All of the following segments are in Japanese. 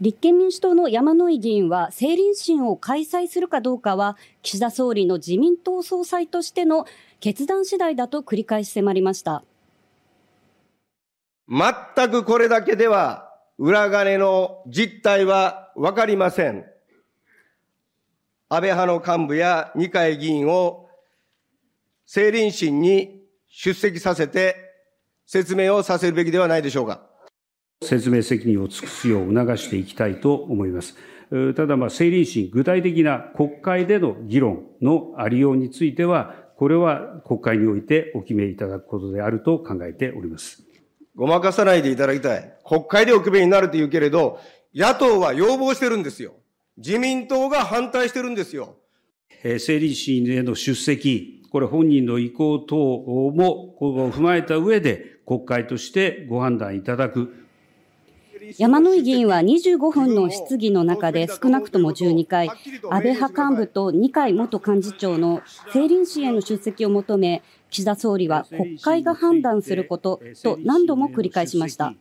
立憲民主党の山井議員は政倫審を開催するかどうかは岸田総理の自民党総裁としての決断次第だと繰り返し迫りました。全くこれだけでは裏金の実態はわかりません。安倍派の幹部や二階議員を政倫審に出席させて説明をさせるべきではないでしょうか。説明責任を尽くすよう促していきたいと思います。ただ、まあ、政倫審、具体的な国会での議論のありようについては、これは国会においてお決めいただくことであると考えております。ごまかさないでいただきたい。国会でお決めになると言うけれど、野党は要望してるんですよ。自民党が反対してるんですよ。政理審への出席、これ本人の意向等も踏まえた上で、国会としてご判断いただく。山井議員は25分の質疑の中で少なくとも12回、安倍派幹部と二階元幹事長の政倫審への出席を求め、岸田総理は国会が判断することと何度も繰り返しました。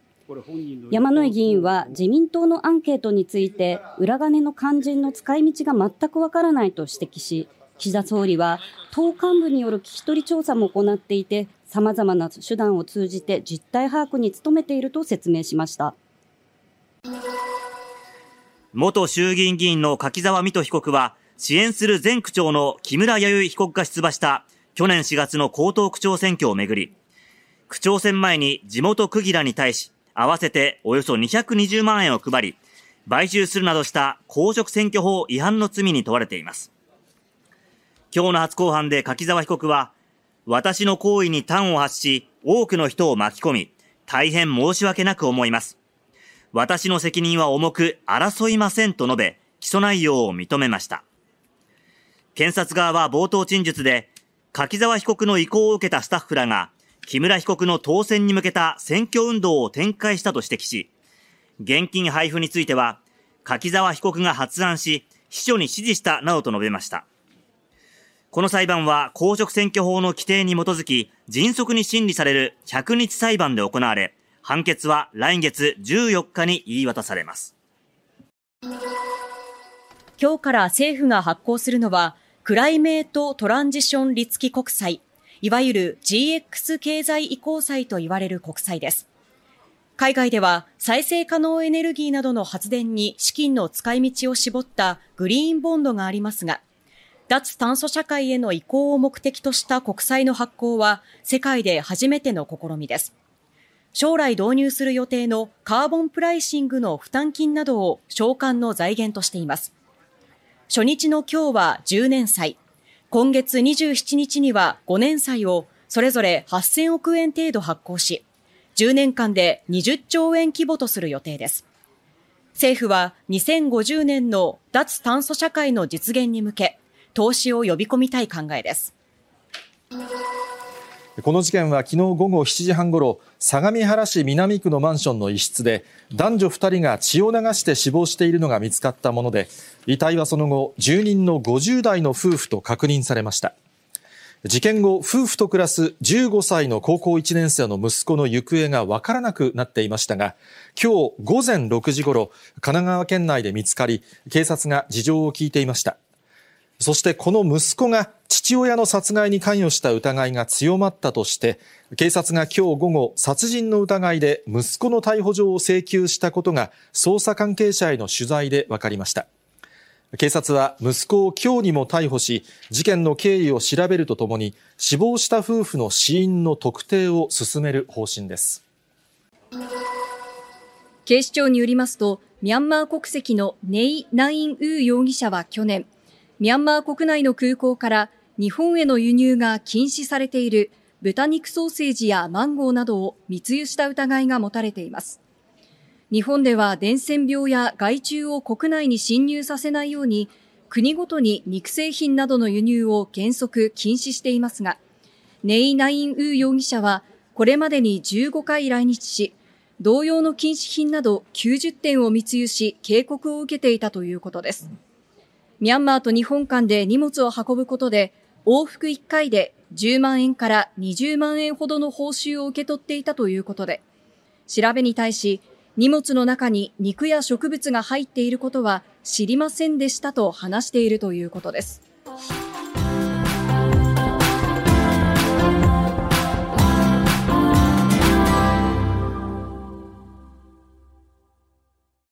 山井議員は自民党のアンケートについて裏金の肝心の使い道が全くわからないと指摘し、岸田総理は党幹部による聞き取り調査も行っていて、様々な手段を通じて実態把握に努めていると説明しました。元衆議院議員の柿沢水戸被告は、支援する前区長の木村弥生被告が出馬した去年4月の江東区長選挙をめぐり、区長選前に地元区議らに対し、合わせておよそ220万円を配り、買収するなどした公職選挙法違反の罪に問われています。今日の初公判で柿沢被告は、私の行為に端を発し、多くの人を巻き込み、大変申し訳なく思います。私の責任は重く争いませんと述べ、起訴内容を認めました。検察側は冒頭陳述で、柿沢被告の意向を受けたスタッフらが、木村被告の当選に向けた選挙運動を展開したと指摘し、現金配布については、柿沢被告が発案し、秘書に指示したなどと述べました。この裁判は公職選挙法の規定に基づき、迅速に審理される100日裁判で行われ、判決は来月14日に言い渡されます。今日から政府が発行するのは、クライメートトランジション立木国債、いわゆる GX 経済移行債と言われる国債です。海外では再生可能エネルギーなどの発電に資金の使い道を絞ったグリーンボンドがありますが、脱炭素社会への移行を目的とした国債の発行は世界で初めての試みです。将来導入する予定のカーボンプライシングの負担金などを償還の財源としています。初日の今日は10年債、今月27日には5年債をそれぞれ8000億円程度発行し、10年間で20兆円規模とする予定です。政府は2050年の脱炭素社会の実現に向け、投資を呼び込みたい考えです。この事件は昨日午後7時半ごろ、相模原市南区のマンションの一室で、男女2人が血を流して死亡しているのが見つかったもので、遺体はその後、住人の50代の夫婦と確認されました。事件後、夫婦と暮らす15歳の高校1年生の息子の行方がわからなくなっていましたが、今日午前6時ごろ、神奈川県内で見つかり、警察が事情を聞いていました。そしてこの息子が父親の殺害に関与した疑いが強まったとして、警察が今日午後、殺人の疑いで息子の逮捕状を請求したことが、捜査関係者への取材で分かりました。警察は息子を今日にも逮捕し、事件の経緯を調べるとともに、死亡した夫婦の死因の特定を進める方針です。警視庁によりますと、ミャンマー国籍のネイ・ナイン・ウー容疑者は去年、ミャンマー国内の空港から日本への輸入が禁止されている豚肉ソーセージやマンゴーなどを密輸した疑いが持たれています。日本では伝染病や害虫を国内に侵入させないように国ごとに肉製品などの輸入を原則禁止していますが、ネイ・ナイン・ウー容疑者はこれまでに15回来日し、同様の禁止品など90点を密輸し警告を受けていたということです。ミャンマーと日本間で荷物を運ぶことで、往復1回で10万円から20万円ほどの報酬を受け取っていたということで、調べに対し、荷物の中に肉や植物が入っていることは知りませんでしたと話しているということです。